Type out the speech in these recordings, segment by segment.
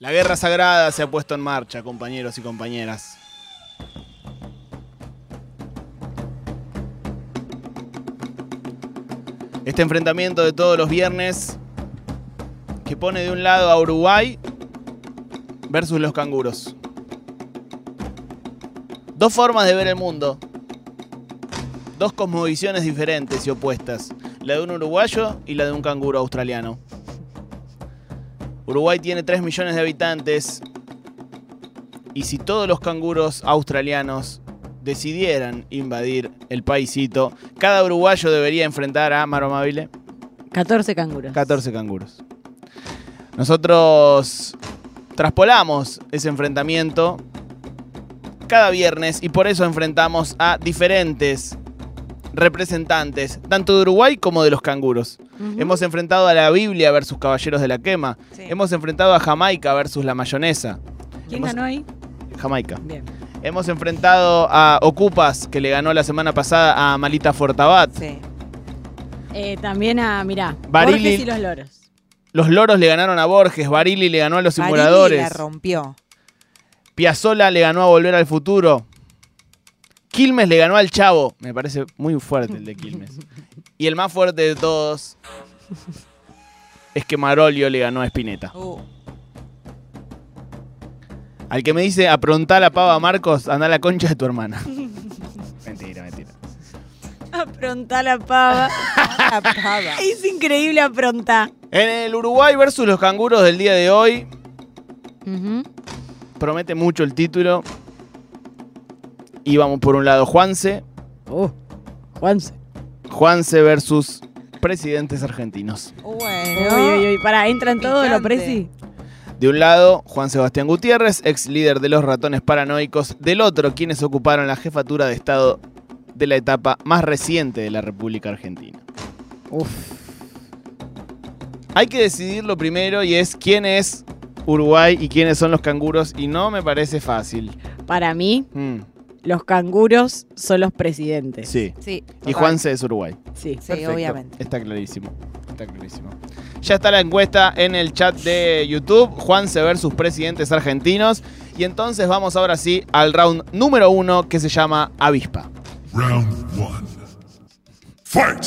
La guerra sagrada se ha puesto en marcha, compañeros y compañeras. Este enfrentamiento de todos los viernes que pone de un lado a Uruguay versus los canguros. Dos formas de ver el mundo. Dos cosmovisiones diferentes y opuestas. La de un uruguayo y la de un canguro australiano. Uruguay tiene 3 millones de habitantes. Y si todos los canguros australianos decidieran invadir el paisito, cada uruguayo debería enfrentar a Maro Amabile 14 canguros. 14 canguros. Nosotros traspolamos ese enfrentamiento cada viernes y por eso enfrentamos a diferentes representantes, tanto de Uruguay como de los canguros. Hemos enfrentado a la Biblia versus Caballeros de la Quema. Sí. Hemos enfrentado a Jamaica versus la mayonesa. ¿Quién hemos- ganó ahí? Jamaica. Bien. Hemos enfrentado a Ocupas, que le ganó la semana pasada a Malita Fortabat. Sí. Eh, también a, mirá, Barili. Borges y los loros. Los loros le ganaron a Borges, Barili le ganó a los Barili simuladores. la rompió. Piazzola le ganó a Volver al Futuro. Quilmes le ganó al Chavo. Me parece muy fuerte el de Quilmes. Y el más fuerte de todos es que Marolio le ganó a Spinetta. Al que me dice, aprontá la pava Marcos, anda a la concha de tu hermana. mentira, mentira. Apronta la pava. la pava. es increíble aprontar. En el Uruguay versus los canguros del día de hoy, promete mucho el título. Y vamos por un lado Juanse. Oh, Juanse. Juanse versus presidentes argentinos. Bueno. Uy, uy, uy. Pará, ¿entran todos los presi? De un lado, Juan Sebastián Gutiérrez, ex líder de los ratones paranoicos. Del otro, quienes ocuparon la jefatura de Estado de la etapa más reciente de la República Argentina. Uf. Hay que decidirlo primero y es quién es Uruguay y quiénes son los canguros y no me parece fácil. Para mí, Mm, los canguros son los presidentes. sí. Sí. Y. Juanse es Uruguay. Sí. Sí, Perfecto. obviamente. Está clarísimo. Está clarísimo. Ya está la encuesta en el chat de YouTube. Juanse versus presidentes argentinos. Y entonces vamos ahora sí al round número uno que se llama Avispa. Round one. Fight!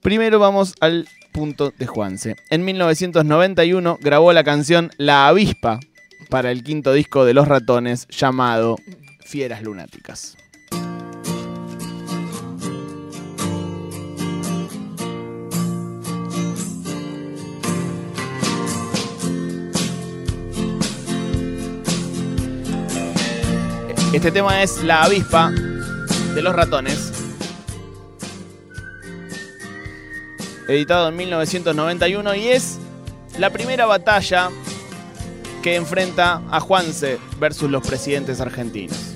Primero vamos al punto de Juanse. En 1991 grabó la canción La Avispa para el quinto disco de Los Ratones llamado Fieras Lunáticas. Este tema es La Avispa de Los Ratones. editado en 1991 y es la primera batalla que enfrenta a Juanse versus los presidentes argentinos.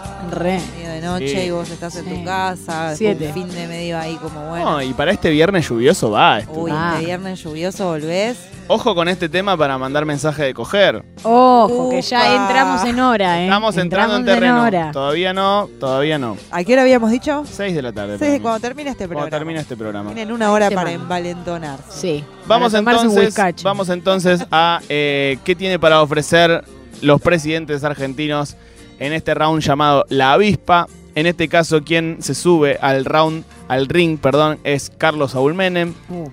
Re. medio de noche Sí. y vos estás en Sí. tu casa, Siete. un fin de medio ahí como bueno. No, y para este viernes lluvioso va esto. Uy, Ah. este viernes lluvioso volvés. Ojo con este tema para mandar mensaje de coger. Ojo, que ya Upa. entramos en hora, ¿eh? Estamos entrando en Entramos terreno. hora. Todavía no, todavía no. ¿A qué hora habíamos dicho? 6 de la tarde. Sí, para mí. cuando termine este Cuando programa. termina este programa. Tienen una hora Semana. para envalentonarse. Sí. Vamos para tomarse un entonces, vamos entonces a eh, qué tiene para ofrecer los presidentes argentinos en este round llamado La Avispa. En este caso, quien se sube al round, al ring, perdón, es Carlos Saúl Menem. Uh,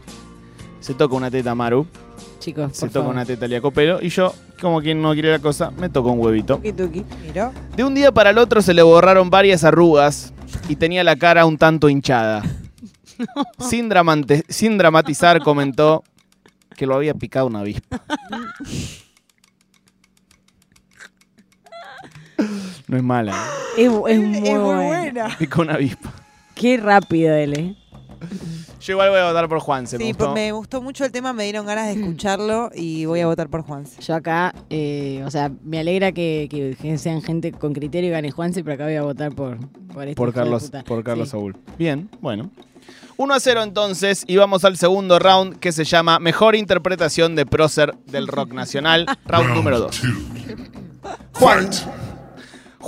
Se toca una teta Maru, chicos, se por toca favor. una teta Liacopelo y yo, como quien no quiere la cosa, me toco un huevito. Tuki, tuki. Miró. De un día para el otro se le borraron varias arrugas y tenía la cara un tanto hinchada. Sin, dramante- sin dramatizar comentó que lo había picado una avispa. No es mala, ¿eh? Es, es muy, es muy bueno. buena. picó una avispa. Qué rápido él, ¿eh? Yo igual voy a votar por Juan, se me Sí, gustó. pues me gustó mucho el tema, me dieron ganas de escucharlo y voy a votar por Juanse. Yo acá, eh, o sea, me alegra que, que sean gente con criterio y gane Juanse, pero acá voy a votar por, por este Por Carlos, por Carlos Sí. Saúl. Bien, bueno. 1 a 0 entonces y vamos al segundo round que se llama Mejor interpretación de prócer del rock nacional, round número 2. two. Juan, Fight!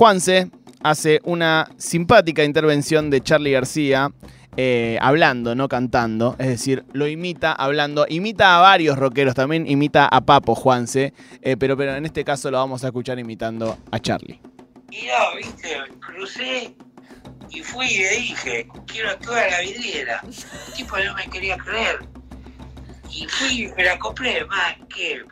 Juanse hace una simpática intervención de Charlie García eh, hablando, no cantando, es decir, lo imita hablando, imita a varios rockeros, también imita a Papo Juanse, eh, pero, pero en este caso lo vamos a escuchar imitando a Charlie. No, viste, crucé y fui y le dije, quiero toda la vidriera. El tipo no me quería creer. Y fui y me la compré, man, que.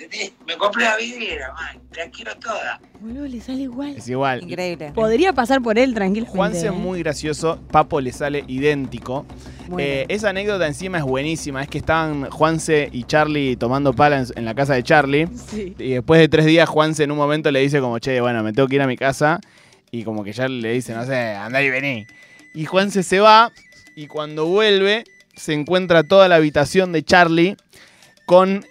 ¿Entendés? Me compré la vidriera, man, la quiero toda. Boludo, le sale igual. Es igual. Increíble. Podría pasar por él tranquilamente. Juanse ¿eh? es muy gracioso, Papo le sale idéntico. Bueno. Eh, esa anécdota encima es buenísima, es que estaban Juanse y Charlie tomando pala en, en la casa de Charlie. Sí. Y después de tres días, Juanse en un momento le dice como, che, bueno, me tengo que ir a mi casa. Y como que ya le dice, no sé, andá y vení. Y Juanse se va y cuando vuelve se encuentra toda la habitación de Charlie con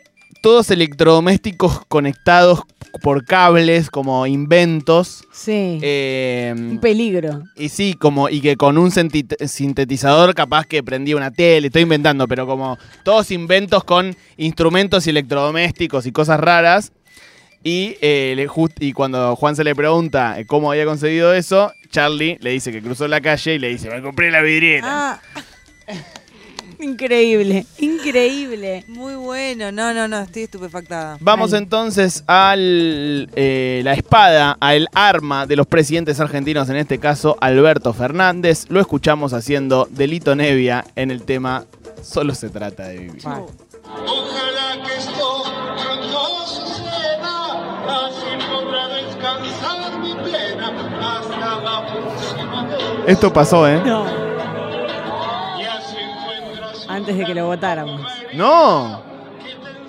todos electrodomésticos conectados por cables, como inventos. Sí. Eh, Un peligro. y sí, como, y que con un sintetizador capaz que prendía una tele, estoy inventando, pero como todos inventos con instrumentos y electrodomésticos y cosas raras. Y, eh, le just- y cuando Juan se le pregunta eh, cómo había conseguido eso, Charlie le dice que cruzó la calle y le dice, me compré la vidriera. Ah, Increíble, increíble. muy bueno. No, no, no, estoy estupefactada. Vamos Ay. entonces a la espada, al arma de los presidentes argentinos, en este caso Alberto Fernández. Lo escuchamos haciendo Delito Nevia en el tema Solo se trata de vivir. Ojalá que esto no suceda, así podrá descansar mi pena hasta la próxima vez. Esto pasó, ¿eh? No, antes de que lo votáramos. No,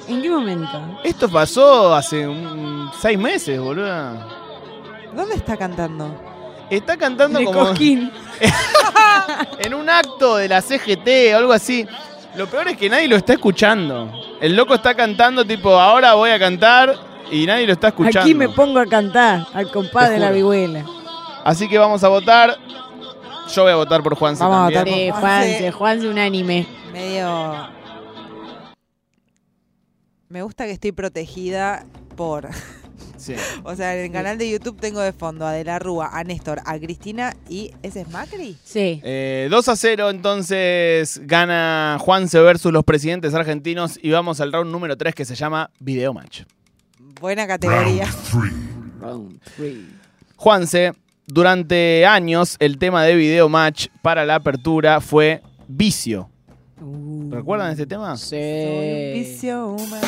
¿En qué momento? esto pasó hace un- seis meses, boludo. ¿Dónde está cantando? Está cantando De como Cosquín. en un acto de la CGT o algo así. Lo peor es que nadie lo está escuchando. El loco está cantando tipo, ahora voy a cantar y nadie lo está escuchando. Aquí me pongo a cantar al compás Te de la juro. vihuela. Así que vamos a votar. Yo voy a votar por Juanse Vamos a también. votar por- Sí, Juanse, Juanse unánime. Medio. Me gusta que estoy protegida por. Sí. O sea, en el canal de YouTube tengo de fondo a De la Rúa, a Néstor, a Cristina y. ¿Ese es Macri? Sí. Eh, 2 a 0, entonces gana Juanse versus los presidentes argentinos y vamos al round número 3 que se llama Video Match. Buena categoría. Round three. Juanse, durante años el tema de Video Match para la apertura fue vicio. Uh, ¿Recuerdan este tema? Soy un Sí. vicio humano.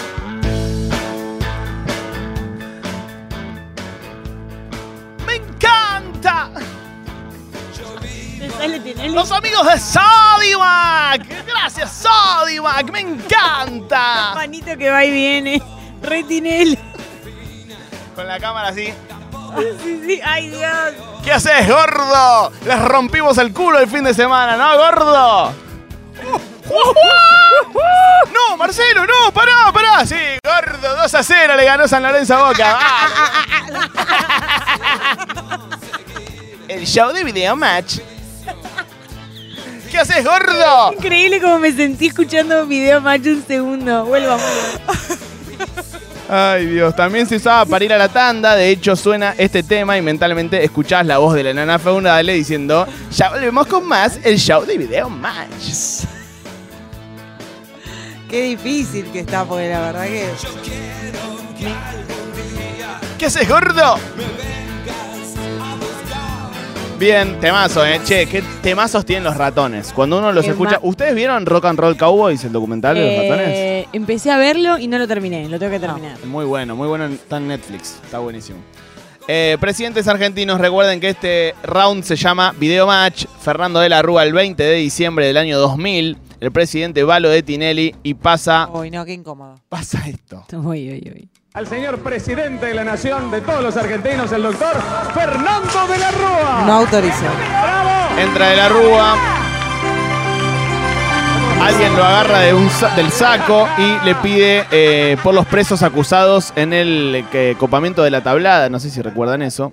Los amigos de Sodimac. Gracias, Sodimac. Me encanta. Panito que va y viene. Re Tinelli. Con la cámara así. Sí, sí. Ay, Dios. ¿Qué haces, gordo? Les rompimos el culo el fin de semana, ¿no, gordo? No, Marcelo, no, pará, pará. Sí, gordo, 2 a 0 le ganó San Lorenzo a Boca. El show de video match. ¿Qué haces, gordo? Increíble como me sentí escuchando video macho un segundo. Vuelvamos. Ay, Dios, también se usaba para ir a la tanda. De hecho, suena este tema y mentalmente escuchás la voz de la nana feudale diciendo: Ya volvemos con más el show de video match. Qué difícil que está, porque la verdad que. ¿Qué haces, gordo? Bien, temazo, eh. Che, qué temazos tienen los ratones. Cuando uno los Qué escucha. ma- ¿Ustedes vieron Rock and Roll Cowboys, el documental de los ratones? Eh, empecé a verlo y no lo terminé. Lo tengo que terminar. Muy bueno, muy bueno. Está en Netflix. Está buenísimo. Eh, presidentes argentinos, recuerden que este round se llama Video Match. Fernando de la Rúa, el 20 de diciembre del año 2000. El presidente Valo de Tinelli. Y pasa, Uy, no, qué incómodo. pasa esto. Uy, uy, uy. al señor presidente de la nación de todos los argentinos, el doctor Fernando de la Rúa. No autorizo. Entra de la Rúa. Alguien lo agarra de un sa- del saco y le pide eh, por los presos acusados en el eh, copamiento de la tablada. No sé si recuerdan eso.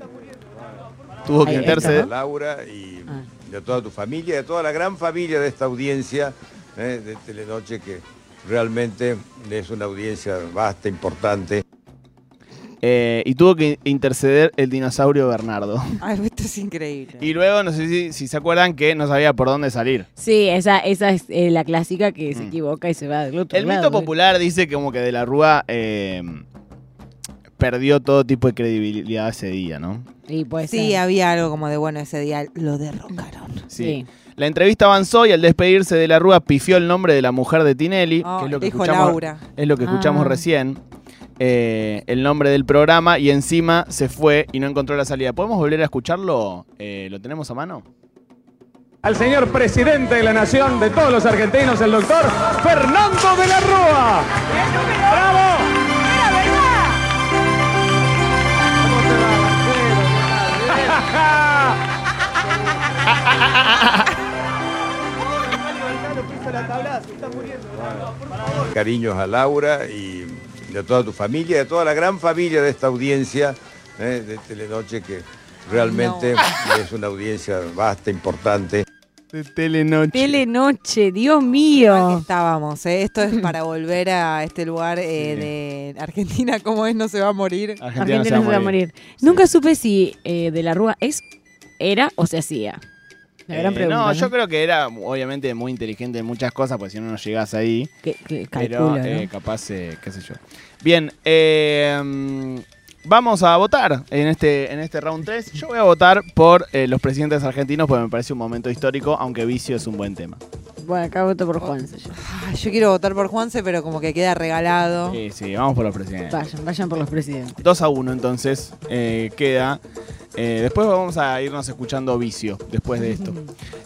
Tuvo que meterse. Laura y Ah. de toda tu familia, de toda la gran familia de esta audiencia eh, de Telenoche, que realmente es una audiencia vasta, importante. Eh, y tuvo que interceder el dinosaurio Bernardo. Ay, esto es increíble. Y luego, no sé si, si se acuerdan que no sabía por dónde salir. Sí, esa, esa es eh, la clásica que se Mm. equivoca y se va del otro El lado, mito ¿eh? popular dice que como que De la Rúa eh, perdió todo tipo de credibilidad ese día, ¿no? Y puede Sí, había algo como de bueno ese día, lo derrocaron. Sí. La entrevista avanzó y al despedirse de la Rúa pifió el nombre de la mujer de Tinelli, Oh, que es lo que dijo escuchamos, Laura. Es lo que escuchamos Ah. recién. eh, el nombre del programa y encima se fue y no encontró la salida. ¿Podemos volver a escucharlo? Eh, ¿Lo tenemos a mano? Al señor presidente de la nación de todos los argentinos, el doctor Fernando de la Rúa. ¡Bravo! Cariños a Laura y de toda tu familia, de toda la gran familia de esta audiencia eh, de Telenoche, que realmente es una audiencia vasta, importante. De Telenoche. Telenoche, Dios mío. estábamos, ¿eh? Esto es para volver a este lugar eh, de Argentina, ¿cómo es? No se va a morir. Argentina, Argentina se va a morir. Nunca supe si eh, de la Rúa es, era o se hacía. La gran Eh, pregunta. no, yo creo que era obviamente muy inteligente en muchas cosas, porque si no, no llegás ahí. que, que Pero eh, capaz, eh, qué sé yo. Bien, vamos a votar en este, en este round 3. Yo voy a votar por eh, los presidentes argentinos porque me parece un momento histórico, aunque vicio es un buen tema. Bueno, acá voto por Juanse. yo. Quiero votar por Juanse, pero como que queda regalado. Sí, sí, vamos por los presidentes. Vayan, vayan por los presidentes. 2 a 1 entonces eh, queda. Eh, después vamos a irnos escuchando vicio después de esto.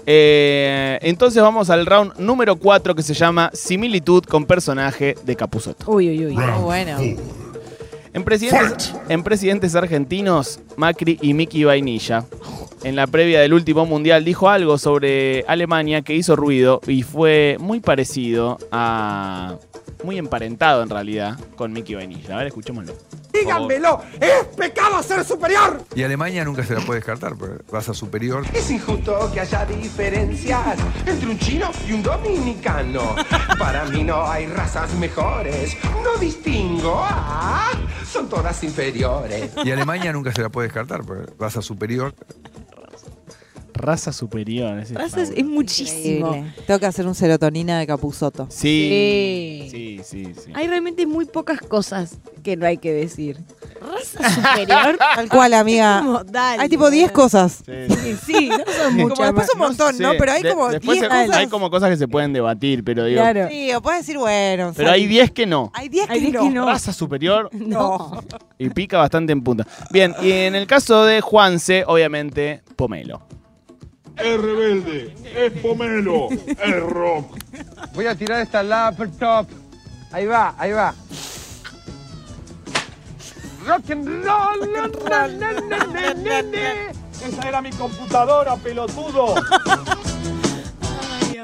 Eh, entonces vamos al round número 4 que se llama Similitud con personaje de Capuzoto. Uy, uy, uy. Muy bueno. En presidentes, en presidentes argentinos, Macri y Miki Vainilla, en la previa del último mundial, dijo algo sobre Alemania que hizo ruido y fue muy parecido a. muy emparentado en realidad con Miki Vainilla. A ver, escuchémoslo. Díganmelo, es pecado ser superior. Y Alemania nunca se la puede descartar, porque raza superior. Es injusto que haya diferencias entre un chino y un dominicano. Para mí no hay razas mejores, no distingo. Ah, son todas inferiores. Y Alemania nunca se la puede descartar, porque raza superior. Raza superior. ese fabuloso. es muchísimo. Increíble. Tengo que hacer un serotonina de Capuzoto. Sí. Sí. Sí, sí, sí. Hay realmente muy pocas cosas que no hay que decir. Raza superior. Tal cual, amiga. Como, dale, Hay tipo 10 boludo. cosas. Sí. Sí, sí, no son Como muchas después más. un montón, ¿no? sé, Pero hay de- como después 10 se- cosas. Hay como cosas que se pueden debatir, pero digo. Claro. Sí, o puedes decir, bueno. Pero hay 10 que no. Hay 10 Hay que 10 no. que no. Raza superior No. y pica bastante en punta. Bien, y en el caso de Juanse, obviamente, Pomelo. Es rebelde, es pomelo, es rock. Voy a tirar esta laptop. Ahí va, ahí va. Rock and roll. na, na, na. Esa era mi computadora, pelotudo.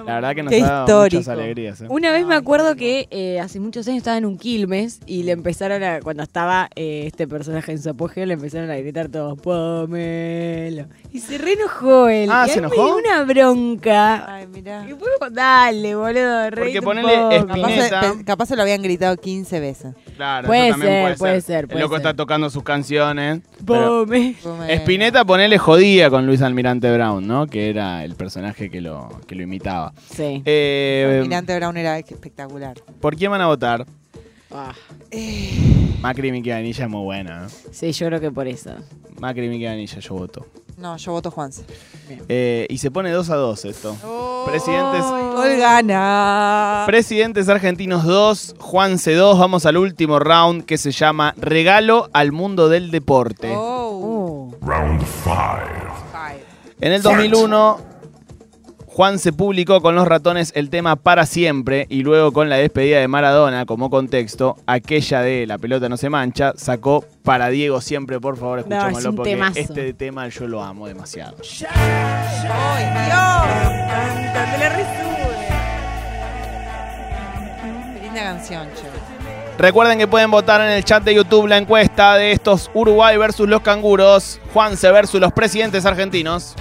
La verdad que nos Qué ha dado histórico. muchas alegrías. ¿eh? Una vez me acuerdo que eh, hace muchos años estaba en un Quilmes y le empezaron a, cuando estaba eh, este personaje en su apogeo, le empezaron a gritar todos, Pomelo. Y se reenojó él. Ah, y ¿se me enojó? dio una bronca. Ay, mirá. Y fue como, dale, boludo, reíte un ponele poco". Espineta. Capaz, se- Pineta. pe- capaz se lo habían gritado 15 veces. Claro, Puede eso también ser, puede ser, El puede loco ser. está tocando sus canciones. pero- Pome. Espineta, ponele jodía con Luis Almirante Brown, ¿no? Que era el personaje que lo, que lo imitaba. Sí. Eh, Mirante Brown era espectacular. ¿Por quién van a votar? Ah, Macri y Miki Vanilla es muy buena. ¿eh? sí, yo creo que por eso. Macri y Miki Vanilla, yo voto. No, yo voto Juanse. Eh, y se pone 2 a 2 esto. Presidentes, Gol gana. presidentes argentinos 2, Juanse 2. Vamos al último round que se llama Regalo al mundo del deporte. Oh. Oh. Round 5. Five. En el 2001, Juan se publicó con los ratones el tema Para Siempre y luego con la despedida de Maradona como contexto, aquella de La pelota no se mancha, sacó Para Diego siempre, por favor, No, es escuchémoslo porque temazo. este tema yo lo amo demasiado. ¡Ay, Dios! Te linda canción, che. Recuerden que pueden votar en el chat de YouTube la encuesta de estos Uruguay versus los canguros, Juanse versus los presidentes argentinos.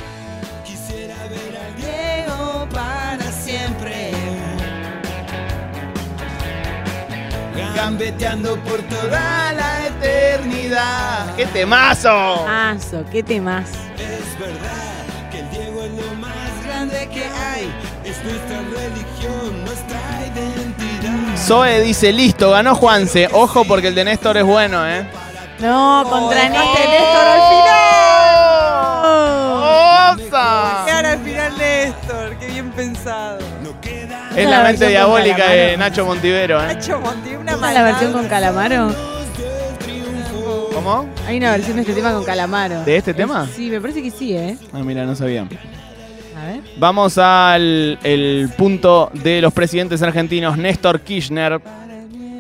Gambeteando por toda la eternidad. ¡Qué temazo! Mazo, qué temas. Es verdad que el Diego es lo más grande que hay. Es nuestra religión, nuestra identidad. Zoe dice, listo, ganó Juanse. Ojo porque el de Néstor es bueno, ¿eh? No, contra dejaste Néstor. Néstor Es la mente diabólica de Nacho Montivero, ¿eh? Nacho Monti, una ¿Esa es la versión con Calamaro? ¿Cómo? Hay una versión de este tema con Calamaro. ¿De este tema? Sí, me parece que sí, ¿eh? Ah, mira, no sabía. A ver. Vamos al el punto de los presidentes argentinos. Néstor Kirchner,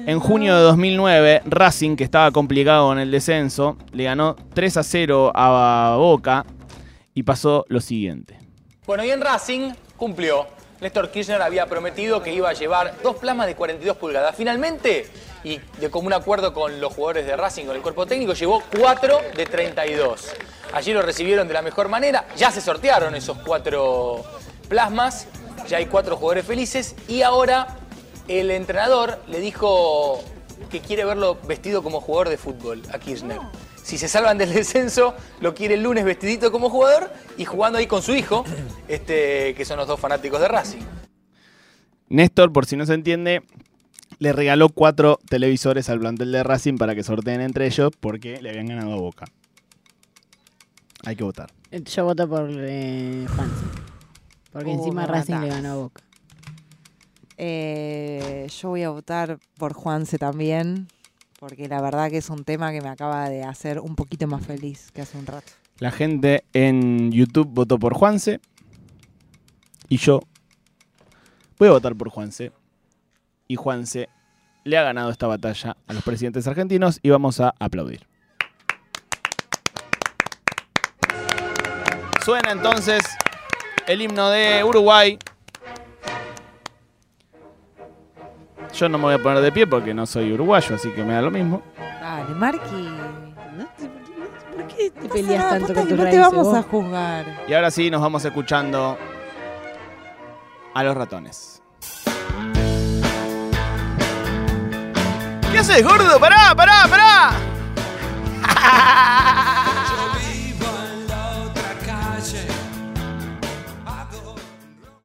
en junio de 2009, Racing, que estaba complicado con el descenso, le ganó 3 a 0 a Boca y pasó lo siguiente. Bueno, y en Racing cumplió. Néstor Kirchner había prometido que iba a llevar dos plasmas de 42 pulgadas. Finalmente, y de común acuerdo con los jugadores de Racing, con el cuerpo técnico, llevó cuatro de 32. Allí lo recibieron de la mejor manera. Ya se sortearon esos cuatro plasmas. Ya hay cuatro jugadores felices. Y ahora el entrenador le dijo que quiere verlo vestido como jugador de fútbol a Kirchner. Si se salvan del descenso, lo quiere el lunes vestidito como jugador y jugando ahí con su hijo, este, que son los dos fanáticos de Racing. Néstor, por si no se entiende, le regaló cuatro televisores al plantel de Racing para que sorteen entre ellos porque le habían ganado a Boca. Hay que votar. Yo voto por eh, Juan. Porque Uh, encima Racing le ganó a Boca. Eh, yo voy a votar por Juanse también, porque la verdad que es un tema que me acaba de hacer un poquito más feliz que hace un rato. La gente en YouTube votó por Juanse. Y yo voy a votar por Juanse. Y Juanse le ha ganado esta batalla a los presidentes argentinos y vamos a aplaudir. Suena entonces el himno de Uruguay. Yo no me voy a poner de pie porque no soy uruguayo, así que me da lo mismo. Dale, Marqui. ¿Por qué te No peleas tanto con tus no te raíces vamos vos? a juzgar. Y ahora sí nos vamos escuchando a los ratones. ¿Qué haces, gordo? ¡Pará, pará, pará!